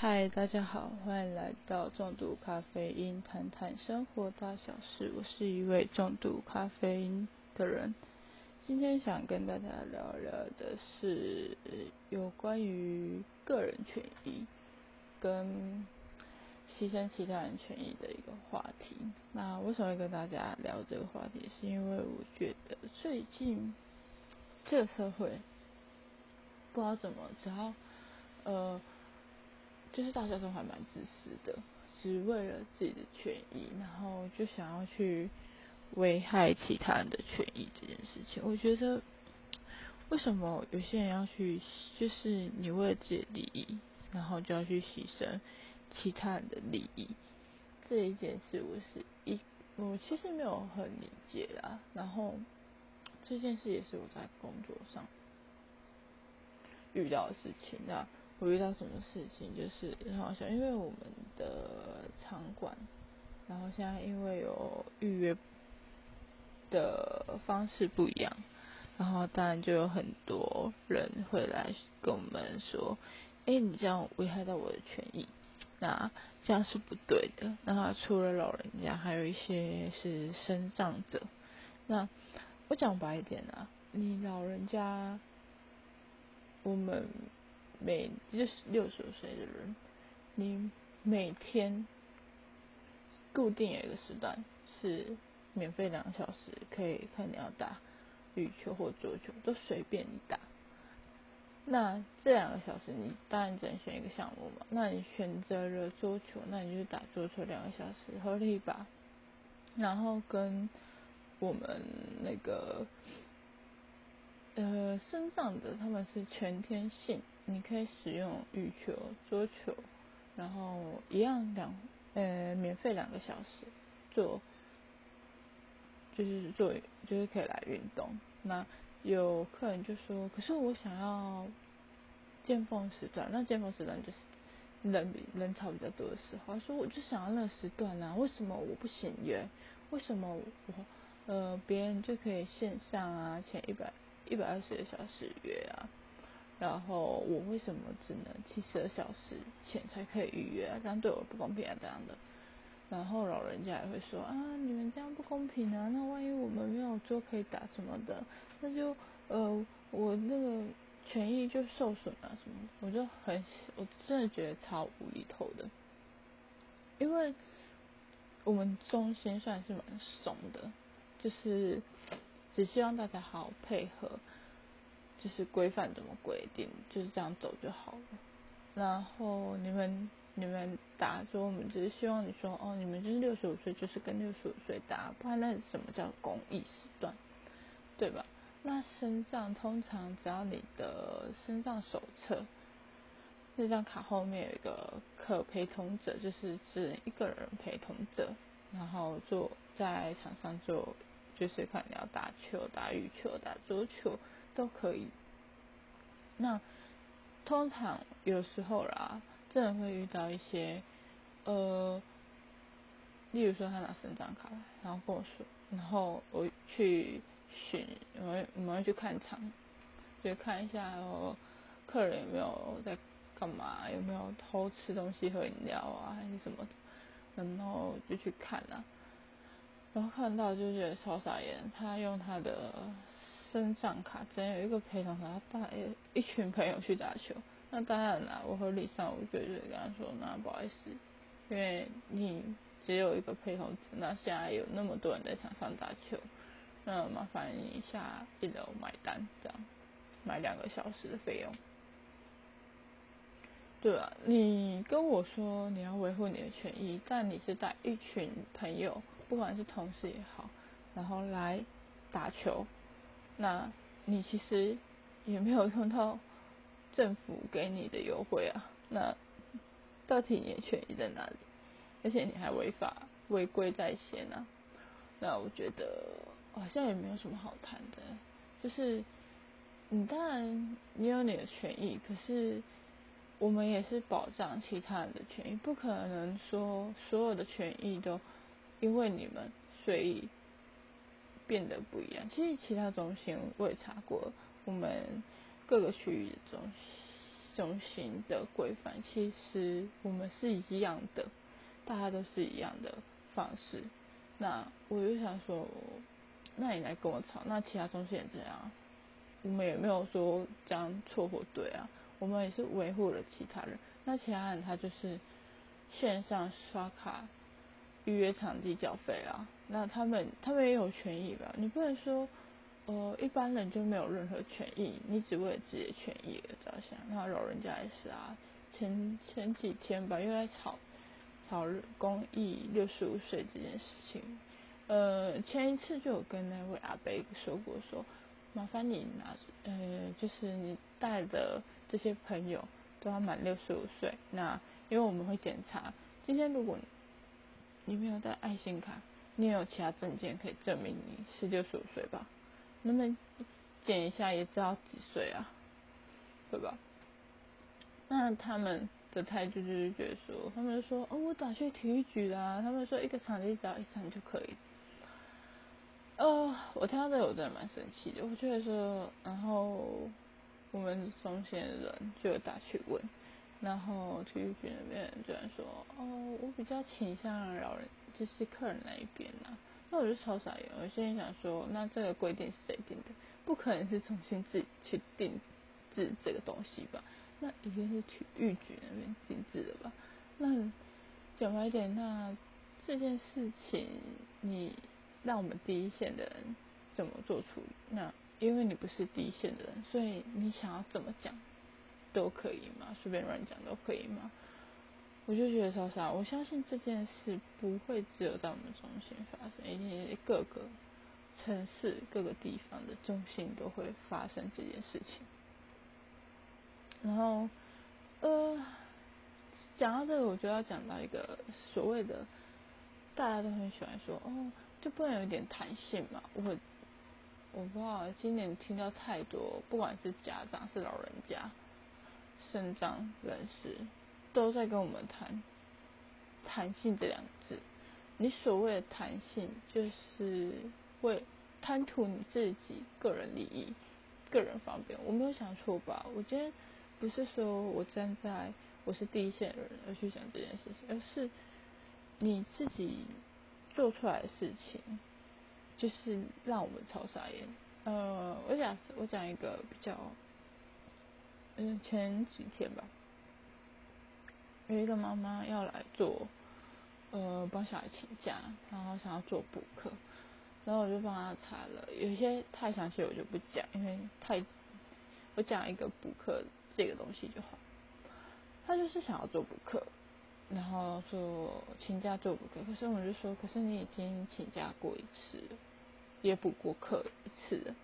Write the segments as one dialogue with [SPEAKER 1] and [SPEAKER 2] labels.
[SPEAKER 1] 嗨，大家好，欢迎来到重度咖啡因谈谈生活大小事。我是一位重度咖啡因的人，今天想跟大家聊聊的是有关于个人权益跟牺牲其他人权益的一个话题。那为什么会跟大家聊这个话题？是因为我觉得最近这个社会不知道怎么，只要呃。就是大家都还蛮自私的，只为了自己的权益，然后就想要去危害其他人的权益这件事情。我觉得为什么有些人要去，就是你为了自己的利益，然后就要去牺牲其他人的利益这一件事，我是一我其实没有很理解啦。然后这件事也是我在工作上遇到的事情那。我遇到什么事情就是很好笑，因为我们的场馆，然后现在因为有预约的方式不一样，然后当然就有很多人会来跟我们说，哎，你这样危害到我的权益，那这样是不对的。那除了老人家，还有一些是身障者。那我讲白一点啊，你老人家，我们。每就是六十岁的人，你每天固定有一个时段是免费两个小时，可以看你要打羽球或桌球，都随便你打。那这两个小时你当然只能选一个项目嘛？那你选择了桌球，那你就打桌球两个小时，合理吧？然后跟我们那个。呃，身障的他们是全天性，你可以使用羽球、桌球，然后一样两呃免费两个小时做，就是做就是可以来运动。那有客人就说，可是我想要见缝时段，那见缝时段就是人比人潮比较多的时候，说我就想要那个时段啊，为什么我不行约？为什么我呃别人就可以线上啊，前一百？一百二十个小时约啊，然后我为什么只能七十二小时前才可以预约？这样对我不公平啊，这样的。然后老人家也会说啊，你们这样不公平啊，那万一我们没有桌可以打什么的，那就呃我那个权益就受损啊什么？我就很我真的觉得超无厘头的，因为我们中心算是蛮怂的，就是。只希望大家好好配合，就是规范怎么规定，就是这样走就好了。然后你们你们打说，我们只是希望你说，哦，你们就是六十五岁，就是跟六十五岁打，不然那什么叫公益时段，对吧？那身上通常只要你的身上手册那张卡后面有一个可陪同者，就是只一个人陪同者，然后做在场上做。就是看你要打球、打羽球、打桌球都可以。那通常有时候啦，真的会遇到一些呃，例如说他拿身张卡，然后跟我说，然后我去巡，我们我们会去看场，就看一下哦，客人有没有在干嘛，有没有偷吃东西、喝饮料啊，还是什么的，然后就去看啊。然后看到就觉得超傻眼，他用他的身上卡，只能有一个陪同他带一群朋友去打球。那当然啦，我和李尚武就就跟他说，那不好意思，因为你只有一个陪同者，那现在有那么多人在场上打球，那麻烦你下一楼买单，这样买两个小时的费用。对啊，你跟我说你要维护你的权益，但你是带一群朋友。不管是同事也好，然后来打球，那你其实也没有用到政府给你的优惠啊。那到底你的权益在哪里？而且你还违法违规在先啊。那我觉得好像也没有什么好谈的。就是你当然你有你的权益，可是我们也是保障其他人的权益，不可能说所有的权益都。因为你们，所以变得不一样。其实其他中心我也查过，我们各个区域的中中心的规范，其实我们是一样的，大家都是一样的方式。那我就想说，那你来跟我吵，那其他中心也这样，我们也没有说这样错或对啊，我们也是维护了其他人。那其他人他就是线上刷卡预约场地缴费啊，那他们他们也有权益吧？你不能说。呃，一般人就没有任何权益，你只为了自己的权益而着想。那老人家也是啊，前前几天吧，又在吵吵公益六十五岁这件事情。呃，前一次就有跟那位阿伯说过，说麻烦你拿，呃，就是你带的这些朋友都要满六十五岁。那因为我们会检查，今天如果你没有带爱心卡，你有其他证件可以证明你是六十五岁吧？那么检一下也知道几岁啊，对吧？那他们的态度就是觉得说，他们说哦，我打去体育局啦，他们说一个场地只要一场就可以。呃，我听到这个我真的蛮生气的，我觉得说，然后我们中心的人就打去问，然后体育局那边居然说，哦，我比较倾向老人，就是客人那一边呐。那我就超傻眼，我心里想说，那这个规定是谁定的？不可能是重新自己去定制这个东西吧？那一定是体育局那边定制的吧？那讲白一点，那这件事情你让我们第一线的人怎么做处理？那因为你不是第一线的人，所以你想要怎么讲都可以吗？随便乱讲都可以吗？我就觉得莎莎，我相信这件事不会只有在我们中心发生，一定是各个城市、各个地方的中心都会发生这件事情。然后，呃，讲到这个，我就要讲到一个所谓的大家都很喜欢说，哦，就不能有一点弹性嘛？我我不知道，今年听到太多，不管是家长是老人家、肾脏人士。都在跟我们谈弹性这两个字。你所谓的弹性，就是为贪图你自己个人利益、个人方便。我没有想错吧？我今天不是说我站在我是第一线的人而去想这件事情，而是你自己做出来的事情，就是让我们超傻眼。呃，我讲我讲一个比较，嗯，前几天吧。有一个妈妈要来做，呃，帮小孩请假，然后想要做补课，然后我就帮她查了，有些太详细我就不讲，因为太，我讲一个补课这个东西就好。她就是想要做补课，然后说请假做补课，可是我就说，可是你已经请假过一次，也补过课一次，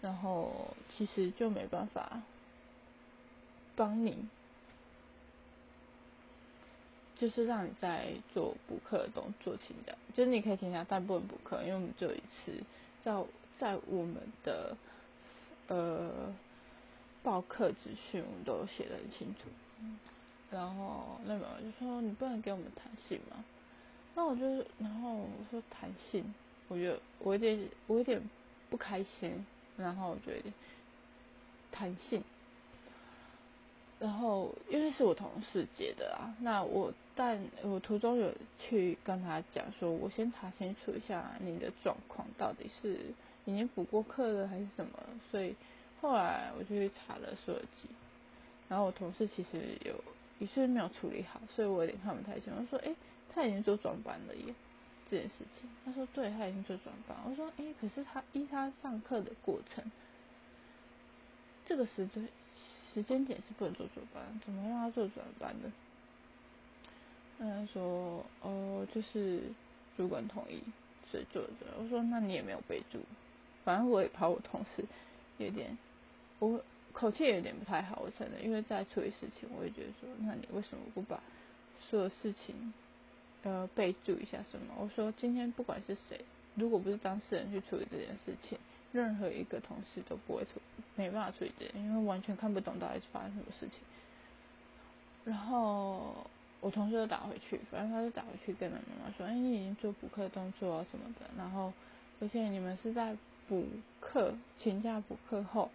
[SPEAKER 1] 然后其实就没办法帮你。就是让你在做补课的动作，请假，就是你可以请假，但不能补课，因为我们只有一次，在在我们的呃报课资讯，我们都写的很清楚。然后那妈妈就说：“你不能给我们弹性吗？”那我就，然后我说弹性，我就我有点我有点不开心，然后我觉得弹性。然后因为是我同事接的啊，那我但我途中有去跟他讲说，我先查清楚一下你的状况到底是已经补过课了还是什么，所以后来我就去查了设计，然后我同事其实有也是没有处理好，所以我有点看不太清。我说，哎，他已经做转班了耶，这件事情。他说，对，他已经做转班。我说，哎，可是他依他上课的过程，这个时间。时间点是不能做转班，怎么让他做转班的？他说，哦，就是主管同意，所以做的。我说，那你也没有备注，反正我也怕我同事有点，我口气有点不太好，我承认，因为在处理事情，我也觉得说，那你为什么不把所有事情呃备注一下什么？我说，今天不管是谁，如果不是当事人去处理这件事情。任何一个同事都不会处，没办法处理这，因为完全看不懂到底发生什么事情。然后我同事就打回去，反正他就打回去跟他妈妈说：“哎，你已经做补课动作啊什么的。然后而且你们是在补课请假补课后，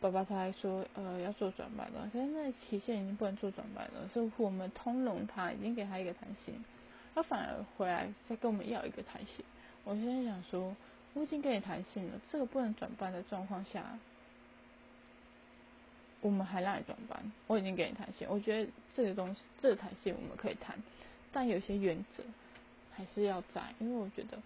[SPEAKER 1] 爸爸他还说，呃，要做转班了，可是那期限已经不能做转班了，所以我们通融他，已经给他一个弹性，他反而回来再跟我们要一个弹性。我现在想说，我已经跟你谈信了，这个不能转班的状况下，我们还让你转班，我已经给你弹性，我觉得这个东西，这个弹性我们可以谈，但有些原则还是要在，因为我觉得。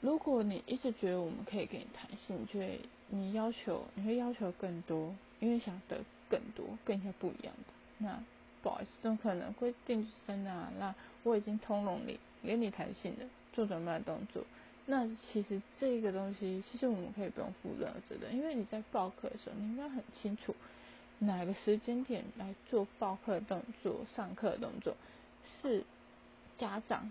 [SPEAKER 1] 如果你一直觉得我们可以给你弹性，你觉得你要求你会要求更多，因为想得更多，跟一些不一样的，那不好意思，怎么可能规定真的啊？那我已经通融你，给你弹性了做准备的动作，那其实这个东西，其实我们可以不用负任何责任，因为你在报课的时候，你应该很清楚哪个时间点来做报课动作、上课动作是家长。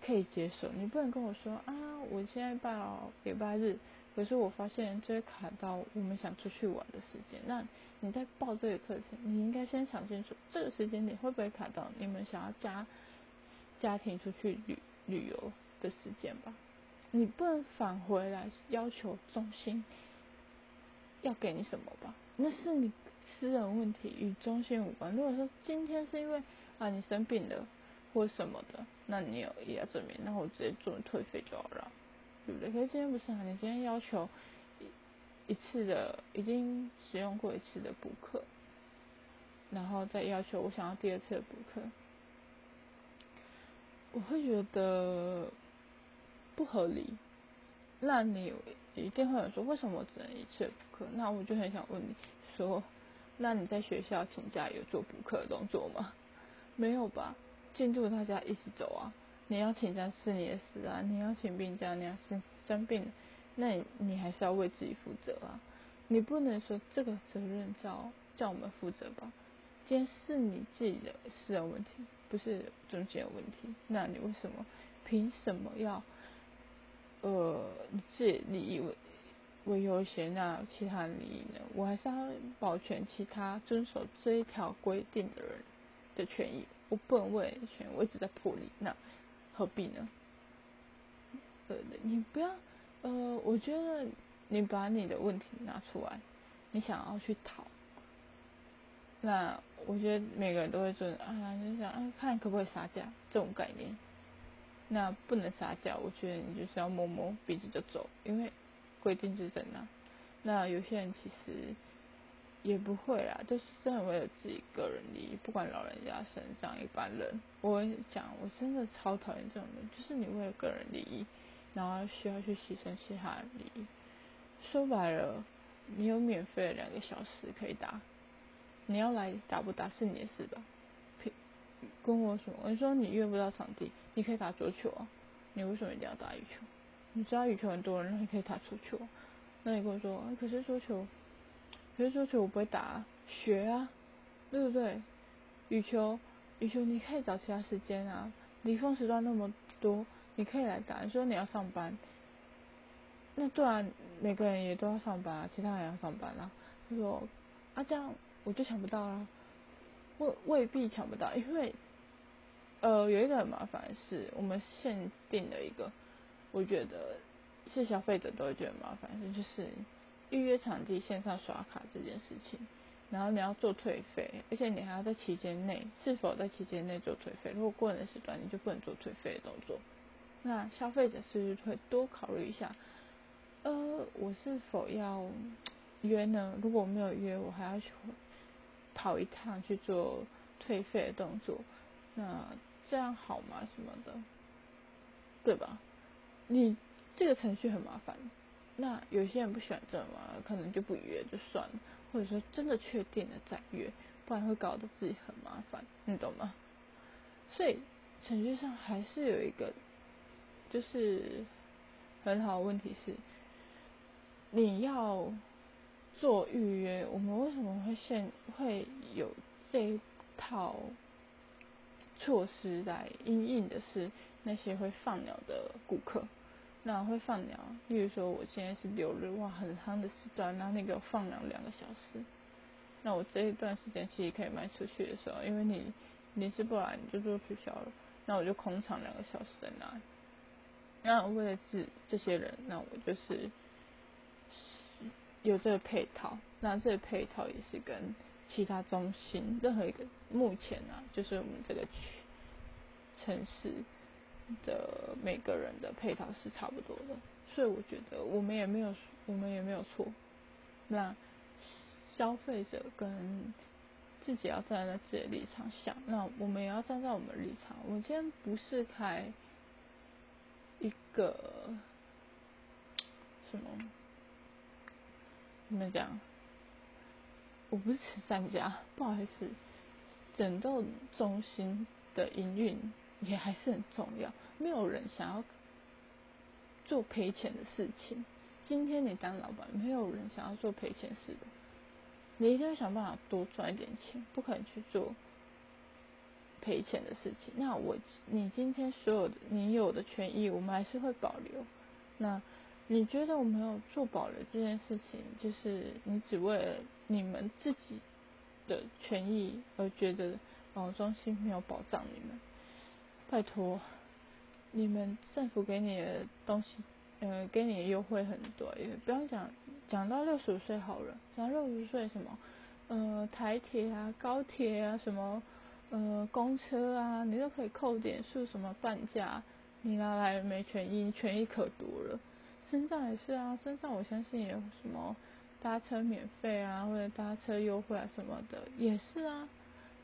[SPEAKER 1] 可以接受，你不能跟我说啊，我现在报礼拜日，可是我发现就会卡到我们想出去玩的时间。那你在报这个课程，你应该先想清楚这个时间点会不会卡到你们想要家家庭出去旅旅游的时间吧？你不能返回来要求中心要给你什么吧？那是你私人问题，与中心无关。如果说今天是因为啊你生病了。或什么的，那你有医疗证明，那我直接做退费就好了，对不对？可是今天不是啊，你今天要求一次的已经使用过一次的补课，然后再要求我想要第二次的补课，我会觉得不合理。那你一定会有说，为什么我只能一次补课？那我就很想问你说，那你在学校请假有做补课的动作吗？没有吧？进度大家一起走啊！你要请假是你的事啊，你要请病假，你要生生病，那你你还是要为自己负责啊！你不能说这个责任叫叫我们负责吧？今天是你自己的私人问题，不是中间有问题，那你为什么凭什么要呃你自己利益为为优先，那其他利益呢？我还是要保全其他遵守这一条规定的人的权益。我不能为权，我一直在破例，那何必呢？呃，你不要，呃，我觉得你把你的问题拿出来，你想要去讨，那我觉得每个人都会做啊，就想啊，看可不可以杀价这种概念，那不能杀价，我觉得你就是要摸摸鼻子就走，因为规定就在那。那有些人其实。也不会啦，就是真的为了自己个人利益，不管老人家身上一般人，我讲我真的超讨厌这种人，就是你为了个人利益，然后需要去牺牲其他的利益。说白了，你有免费的两个小时可以打，你要来打不打是你的事吧？跟我说，你说你约不到场地，你可以打桌球啊，你为什么一定要打羽球？你知道羽球很多人，你可以打桌球，那你跟我说，可是桌球。可是桌球我不会打，啊学啊，对不对？羽球，羽球你可以找其他时间啊，离峰时段那么多，你可以来打。你说你要上班，那对啊，每个人也都要上班啊，其他人要上班啊。他说啊，这样我就抢不到啦，未未必抢不到，因为呃有一个很麻烦的是，我们限定了一个，我觉得是消费者都会觉得麻烦，就是。预约场地线上刷卡这件事情，然后你要做退费，而且你还要在期间内是否在期间内做退费。如果过了时段，你就不能做退费的动作。那消费者是不是会多考虑一下？呃，我是否要约呢？如果我没有约，我还要去跑一趟去做退费的动作，那这样好吗？什么的，对吧？你这个程序很麻烦。那有些人不喜欢这嘛，可能就不约就算了，或者说真的确定了再约，不然会搞得自己很麻烦，你懂吗？所以程序上还是有一个，就是很好的问题是，你要做预约，我们为什么会现会有这套措施来应应的是那些会放鸟的顾客？那会放鸟，例如说我现在是六日，哇，很夯的时段，那那个放鸟两个小时，那我这一段时间其实可以卖出去的时候，因为你临时不来，你就做取消了，那我就空场两个小时在那。那为了治这些人，那我就是有这个配套，那这个配套也是跟其他中心任何一个目前啊，就是我们这个区城市的每个人的配套是差不多的，所以我觉得我们也没有我们也没有错。那消费者跟自己要站在自己的立场想，那我们也要站在我们的立场。我们今天不是开一个什么，怎么讲？我不是慈善家，不好意思。整栋中心的营运也还是很重要，没有人想要做赔钱的事情。今天你当老板，没有人想要做赔钱事的。你一定要想办法多赚一点钱，不可能去做赔钱的事情。那我，你今天所有的你有的权益，我们还是会保留。那你觉得我没有做保留这件事情，就是你只为了你们自己的权益而觉得哦，中心没有保障你们？拜托，你们政府给你的东西。呃，给你的优惠很多，也不要讲讲到六十五岁好了，讲六十岁什么，呃，台铁啊、高铁啊、什么呃公车啊，你都可以扣点数，什么半价，你拿来没权益，权益可多了。身上也是啊，身上我相信也有什么搭车免费啊，或者搭车优惠啊什么的，也是啊，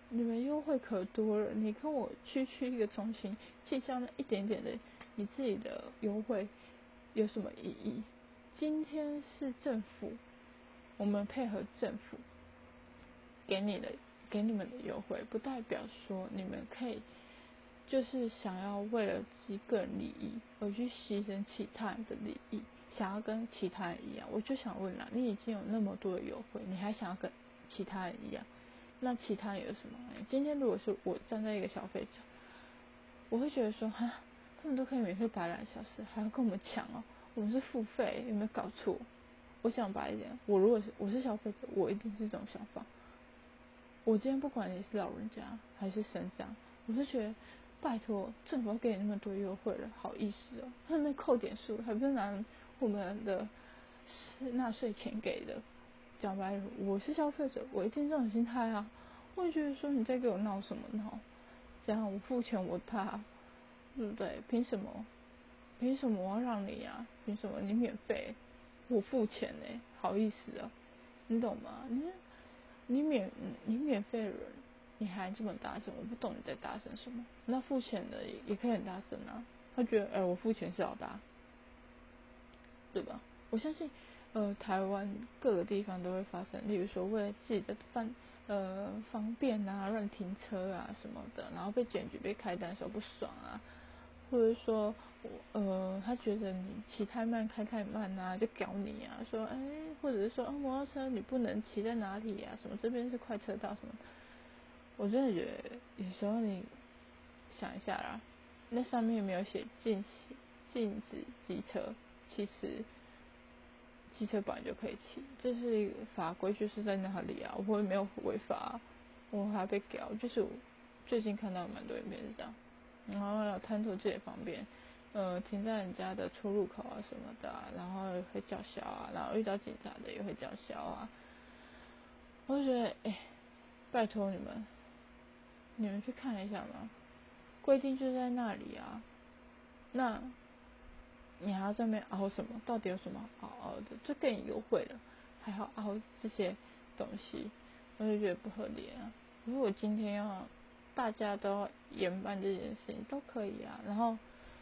[SPEAKER 1] 你们优惠可多了。你跟我区区一个中心，计较那一点点的你自己的优惠。有什么意义？今天是政府，我们配合政府给你的、给你们的优惠，不代表说你们可以就是想要为了自己个人利益而去牺牲其他人的利益，想要跟其他人一样。我就想问了，你已经有那么多的优惠，你还想要跟其他人一样？那其他人有什么？今天如果是我站在一个消费者，我会觉得说，哈。他们都可以免费打两小时，还要跟我们抢哦！我们是付费，有没有搞错？我想白一点，我如果是我是消费者，我一定是这种想法。我今天不管你是老人家还是省长，我是觉得拜托政府给你那么多优惠了，好意思哦？他那扣点数还不是拿我们的纳税钱给的？讲白了，我是消费者，我一定这种心态啊！我觉得说你在给我闹什么闹？这样我付钱我他。对不对？凭什么？凭什么我要让你呀？凭什么你免费，我付钱呢？好意思啊？你懂吗？你你免你免费的人，你还这么大声？我不懂你在大声什么？那付钱的也可以很大声啊。他觉得哎，我付钱是老大，对吧？我相信呃，台湾各个地方都会发生，例如说为了自己的方呃方便啊，乱停车啊什么的，然后被检举被开单的时候不爽啊。或者说，呃，他觉得你骑太慢，开太慢啊，就搞你啊，说，哎，或者是说，啊，摩托车你不能骑在哪里呀？什么这边是快车道什么？我真的觉得有时候你想一下啦，那上面有没有写禁止禁止机车，其实机车本来就可以骑，这是一个法规，就是在那里啊，我也没有违法，我还被屌，就是最近看到蛮多影片是这样。然后要贪图自己方便，呃，停在人家的出入口啊什么的，然后会叫嚣啊，然后遇到警察的也会叫嚣啊。我就觉得，哎，拜托你们，你们去看一下嘛，规定就在那里啊。那，你还要在那边熬什么？到底有什么好熬的？就更优惠了，还要熬这些东西，我就觉得不合理啊。如果今天要。大家都研办这件事情都可以啊，然后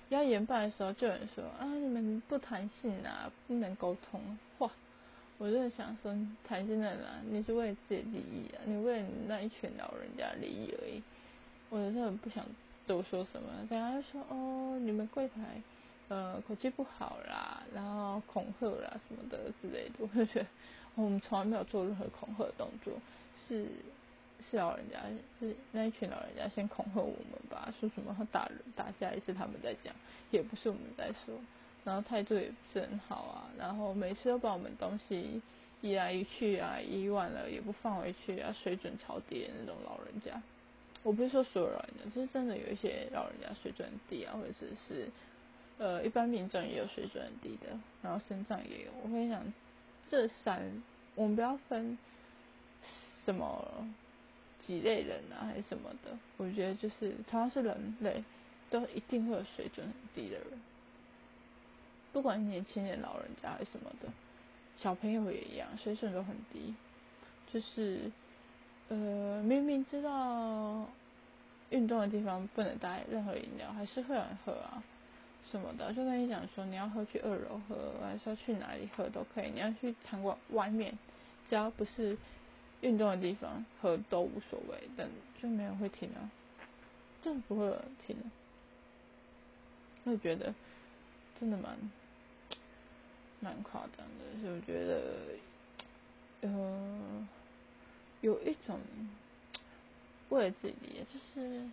[SPEAKER 1] 要研办的时候，就有人说啊，你们不弹性啊，不能沟通。哇，我就想说，弹性在哪？你是为了自己利益啊，你为了那一群老人家利益而已。我真的不想多说什么，大家就说哦，你们柜台呃口气不好啦，然后恐吓啦什么的之类的。我就觉得我们从来没有做任何恐吓的动作，是。是老人家，是那一群老人家先恐吓我们吧，说什么打人打架也是他们在讲，也不是我们在说，然后态度也不是很好啊，然后每次都把我们东西移来移去啊，移完了也不放回去啊，水准超低的那种老人家。我不是说所有老人家，就是真的有一些老人家水准低啊，或者是呃一般民众也有水准很低的，然后身上也有。我跟你讲，这三，我们不要分什么几类人啊，还是什么的。我觉得就是同样是人类，都一定会有水准很低的人，不管是年轻人、老人家还是什么的，小朋友也一样，水准都很低。就是呃，明明知道运动的地方不能带任何饮料，还是会有人喝啊。什么的，就跟你讲说，你要喝去二楼喝，还是要去哪里喝都可以。你要去场馆外面，只要不是运动的地方喝都无所谓，但就没人会听啊，就不会有人听。会觉得真的蛮蛮夸张的，就觉得呃有一种为了自己，就是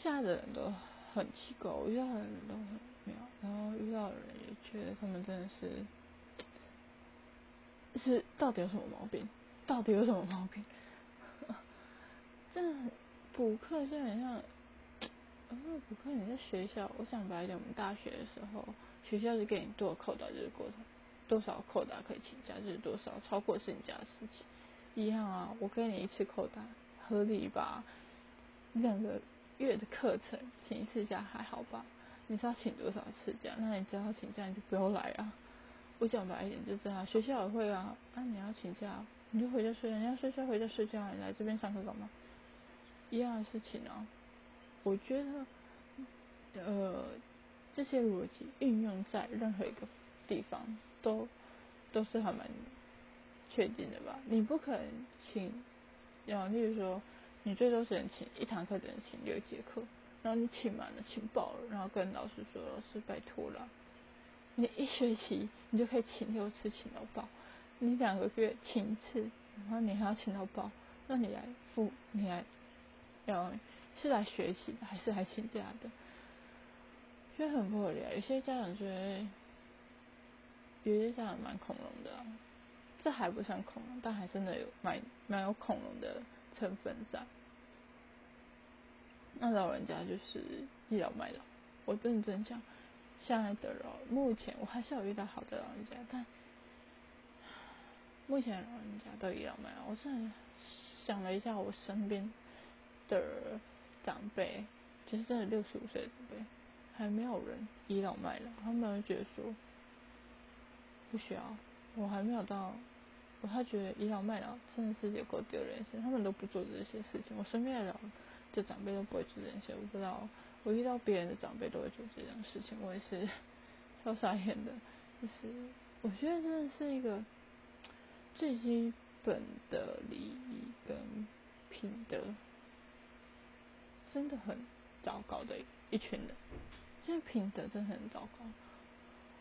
[SPEAKER 1] 现在的人都。很奇怪，我遇到的人都很妙，然后遇到的人也觉得他们真的是，是到底有什么毛病？到底有什么毛病？真的补课是很像，呃，补课你在学校，我想白一点，我们大学的时候，学校是给你多扣打就是多少，多少扣打可以请假就是多少，超过是你家的事情，一样啊，我给你一次扣打，合理吧？两个。月的课程请一次假还好吧？你知道请多少次假？那你只要请假你就不用来啊！我讲白一点就这样，学校也会啊。啊，你要请假，你就回家睡。你要睡觉回家睡觉，你来这边上课干嘛？一样的事情啊。我觉得，呃，这些逻辑运用在任何一个地方都都是还蛮确定的吧？你不可能请，要例如说。你最多只能请一堂课，只能请六节课，然后你请满了，请爆了，然后跟老师说：“老师，拜托了，你一学期你就可以请六次，请到爆。你两个月请一次，然后你还要请到爆，那你来付，你来要是来学习的，还是来请假的？觉得很不合理啊！有些家长觉得，有些家长蛮恐龙的，这还不算恐龙，但还真的有蛮蛮有恐龙的成分在。那老人家就是倚老卖老，我认真讲，现在的老目前我还是有遇到好的老人家，但目前老人家都倚老卖老。我现在想了一下，我身边的长辈，就是真的六十五岁的长辈，还没有人倚老卖老，他们觉得说不需要，我还没有到，我他觉得倚老卖老真的是有够丢人事，他们都不做这些事情。我身边的老。这长辈都不会做这些，我不知道。我遇到别人的长辈都会做这件事情，我也是超傻眼的。就是我觉得真的是一个最基本的礼仪跟品德，真的很糟糕的一群人。这个品德真的很糟糕。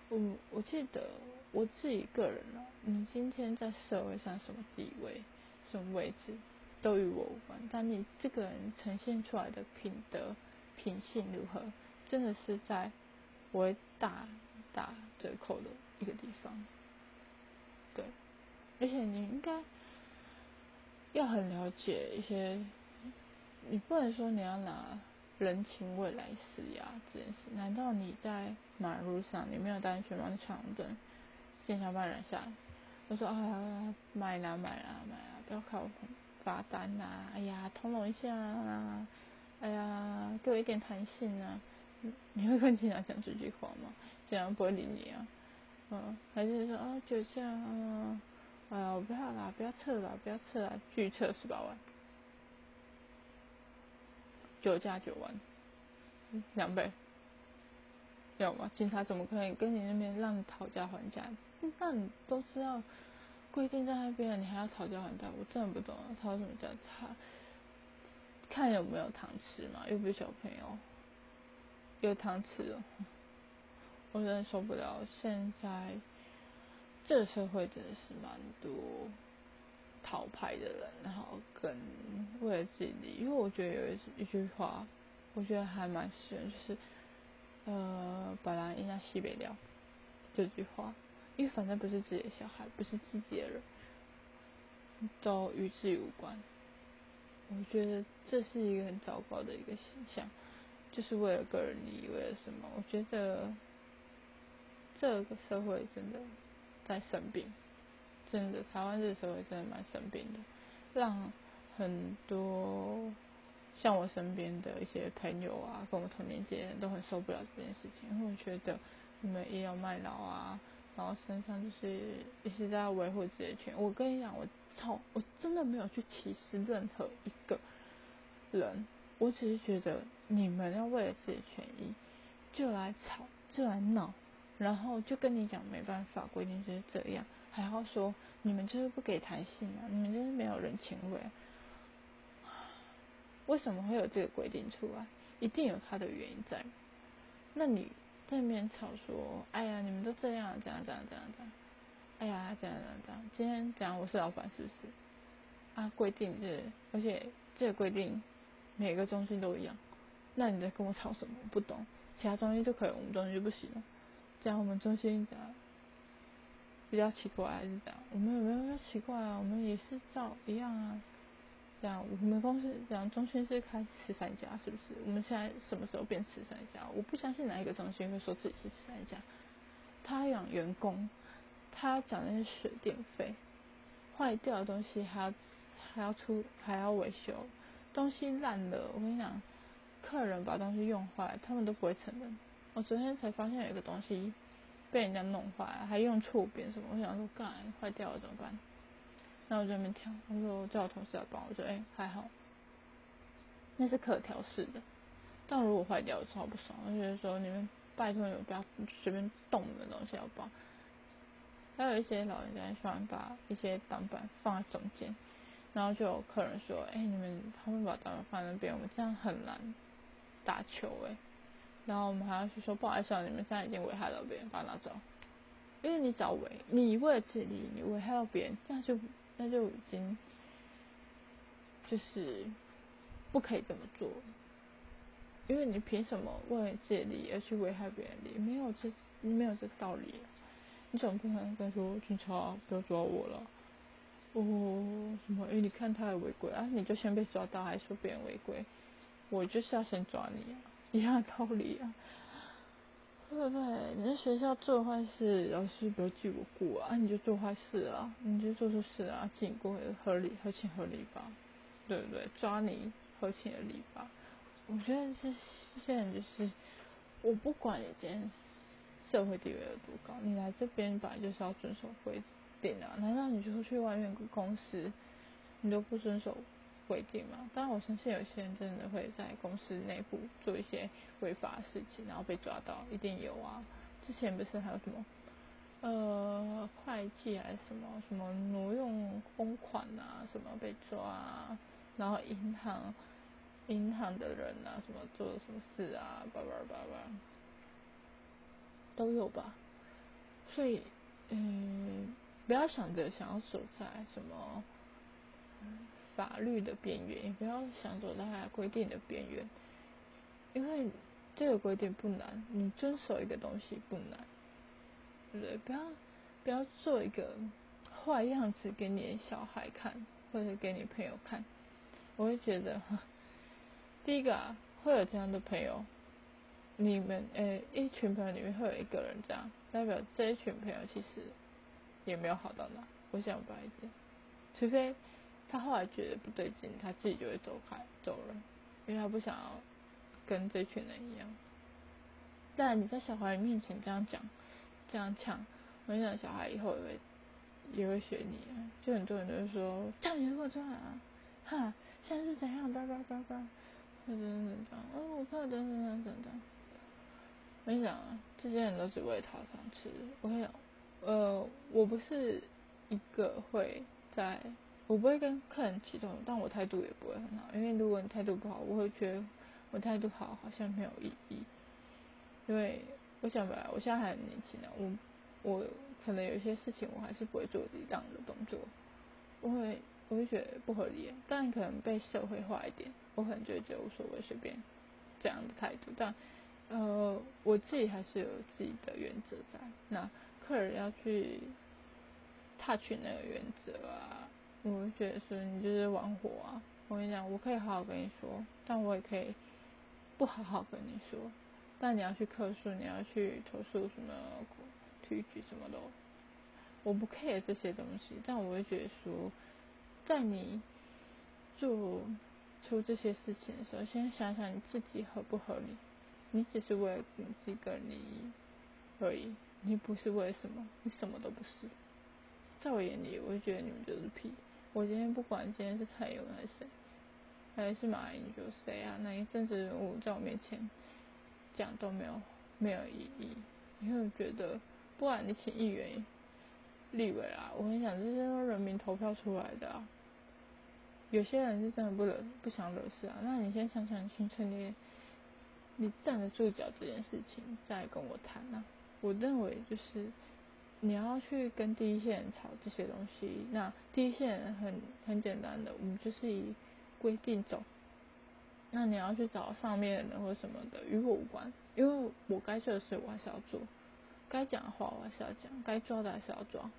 [SPEAKER 1] 我我记得我自己个人啊，你今天在社会上什么地位、什么位置？都与我无关，但你这个人呈现出来的品德品性如何，真的是在我会大打折扣的一个地方。对，而且你应该要很了解一些，你不能说你要拿人情味来施压这件事。难道你在马路上你没有安全帽，你闯红灯，见小半人下，我说啊买啦买啦买啦，不要靠。罚单呐，哎呀，通融一下啊，哎呀，给我一点弹性啊，你会跟警察讲这句话吗？警察不会理你啊，嗯，还是说啊，就这样啊，哎呀，我不要啦，不要撤啦，不要撤啦，拒撤十八万，九加九万，两倍，有吗？警察怎么可以跟你那边让你讨价还价？那你都知道。规定在那边，你还要讨价还价，我真的不懂啊！讨什么价？差看有没有糖吃嘛，又不是小朋友，有糖吃哦，我真的受不了。现在这个社会真的是蛮多讨牌的人，然后跟为了自己利益。因为我觉得有一一句话，我觉得还蛮适用，就是呃，把人印在西北料这句话。因为反正不是自己的小孩，不是自己的人，都与自己无关。我觉得这是一个很糟糕的一个形象，就是为了个人利益，为了什么？我觉得这个社会真的在生病，真的，台湾这个社会真的蛮生病的，让很多像我身边的一些朋友啊，跟我同年纪的人都很受不了这件事情，因为我觉得你们医疗卖老啊，然后身上就是一直在维护自己的权。我跟你讲，我操，我真的没有去歧视任何一个人，我只是觉得你们要为了自己的权益就来吵，就来闹。然后就跟你讲没办法，规定就是这样，还要说你们就是不给弹性啊，你们就是没有人情味。为什么会有这个规定出来？一定有它的原因在。那你在面吵说，哎呀，你们都这样，这样，这样，这样，这样，哎呀，这样，这样，这样，今天这样，我是老板是不是？啊，规定是，而且这个规定每个中心都一样，那你在跟我吵什么？不懂，其他中心就可以，我们中心就不行了。讲我们中心讲比较奇怪还是这样？我们有没有比较奇怪啊？我们也是照一样啊。这样我们公司这样中心是开十三家，是不是？我们现在什么时候变十三家？我不相信哪一个中心会说自己是十三家。他养员工，他缴那些水电费，坏掉的东西还要还要出还要维修，东西烂了，我跟你讲，客人把东西用坏，他们都不会承认。我昨天才发现有一个东西被人家弄坏，还用触边什么，我想说，干坏掉了怎么办？那我在那边调，我说叫我同事来帮我，说哎还好，那是可调式的，但如果坏掉，我超不爽，我觉得说你们拜托你们不要随便动你们东西好不好？还有一些老人家喜欢把一些挡板放在中间，然后就有客人说，哎你们他们把挡板放在那边，我们这样很难打球哎。然后我们还要去说不好意思，你们现在已经危害到别人，把它拿走。因为你找危，你为了自己，你危害到别人，这样就那就已经就是不可以这么做。因为你凭什么为了自己利益而去危害别人利益？没有这没有这个道理。你总不可能跟说警察不要抓我了。哦，什么？因为你看他还违规啊，你就先被抓到，还说别人违规，我就是要先抓你啊。一样道理啊，对不对？你在学校做坏事，老师不要记我过啊，你就做坏事啊，你就做错事啊，记过合理、合情、合理吧，对不对？抓你合情合理吧。我觉得是现在就是，我不管你今天社会地位有多高，你来这边本来就是要遵守规定啊。难道你就去外面公司，你都不遵守？规定嘛，当然我相信有些人真的会在公司内部做一些违法的事情，然后被抓到，一定有啊。之前不是还有什么呃会计还是什么什么挪用公款啊，什么被抓，啊然后银行银行的人啊，什么做了什么事啊，叭叭叭叭，都有吧。所以嗯，不要想着想要守在什么。法律的边缘，也不要想走在规定的边缘，因为这个规定不难，你遵守一个东西不难，对不对？不要不要做一个坏样子给你的小孩看，或者给你朋友看，我会觉得，第一个啊，会有这样的朋友，你们诶一群朋友里面会有一个人这样，代表这一群朋友其实也没有好到哪，我想白一点，除非。他后来觉得不对劲，他自己就会走开走人，因为他不想要跟这群人一样。但你在小孩面前这样讲、这样呛，我想小孩以后也会也会学你。就很多人都是说叫你给我出来啊，哈，现在是怎样？叭叭叭叭，等等等等，哦，我怕等等等等等。我跟你讲啊，这些人都只为讨糖吃。我想，呃，我不是一个会在。我不会跟客人起冲突，但我态度也不会很好，因为如果你态度不好，我会觉得我态度好好像没有意义。因为我想白，我现在还很年轻啊，我我可能有一些事情我还是不会做这样的动作，我会我会觉得不合理，但可能被社会化一点，我可能就会觉得无所谓，随便这样的态度。但呃，我自己还是有自己的原则在，那客人要去踏取那个原则啊。我会觉得说你就是玩火啊！我跟你讲，我可以好好跟你说，但我也可以不好好跟你说。但你要去客诉，你要去投诉什么、提举什么的，我不 care 这些东西，但我会觉得说，在你做出这些事情的时候，先想想你自己合不合理。你只是为了你自己个人利益而已，你不是为了什么，你什么都不是。在我眼里，我就觉得你们就是屁。我今天不管今天是蔡英文还是谁，还是马英九谁啊，哪一政治人物在我面前讲都没有没有意义，因为我觉得，不管你请议员、立委啊，我跟你讲，这些都人民投票出来的啊。有些人是真的不惹不想惹事啊，那你先想想清楚，你你站得住脚这件事情，再跟我谈啊。我认为就是。你要去跟第一线吵这些东西，那第一线很很简单的，我们就是以规定走。那你要去找上面的人或什么的，与我无关，因为我该做的事我还是要做，该讲的话我还是要讲，该抓的还是要抓。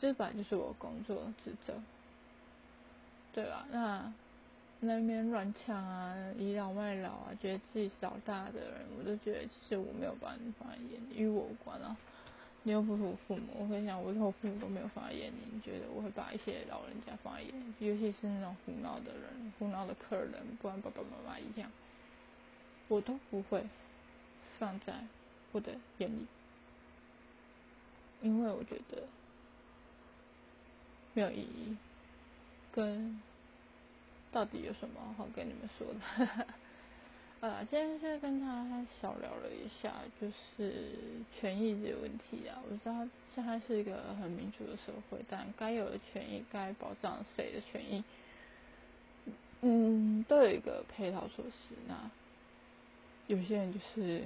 [SPEAKER 1] 这本来就是我工作职责，对吧？那那边乱抢啊，倚老卖老啊，觉得自己是老大的人，我都觉得其实我没有把你放在眼里，与我无关啊。你又不是我父母，我跟你讲，我连我父母都没有放在眼里。你觉得我会把一些老人家放在眼里，尤其是那种胡闹的人、胡闹的客人，不然爸爸妈妈一样，我都不会放在我的眼里，因为我觉得没有意义，跟到底有什么好跟你们说的？啊，今天就跟他小聊了一下，就是权益这个问题啊。我知道现在是一个很民主的社会，但该有的权益，该保障谁的权益，嗯，都有一个配套措施。那有些人就是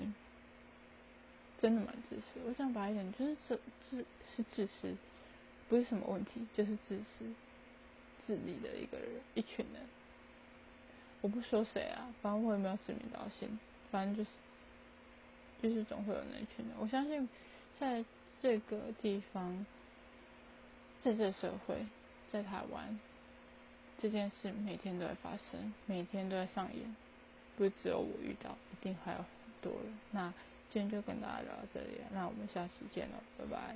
[SPEAKER 1] 真的蛮自私，我想白一点，就是自自是自私，不是什么问题，就是自私自利的一个人，一群人。我不说谁啊，反正我也没有指名道姓，反正就是就是总会有那群人。我相信在这个地方，在这社会，在台湾，这件事每天都在发生，每天都在上演，不是只有我遇到，一定还有很多人。那今天就跟大家聊到这里，那我们下期见了，拜拜。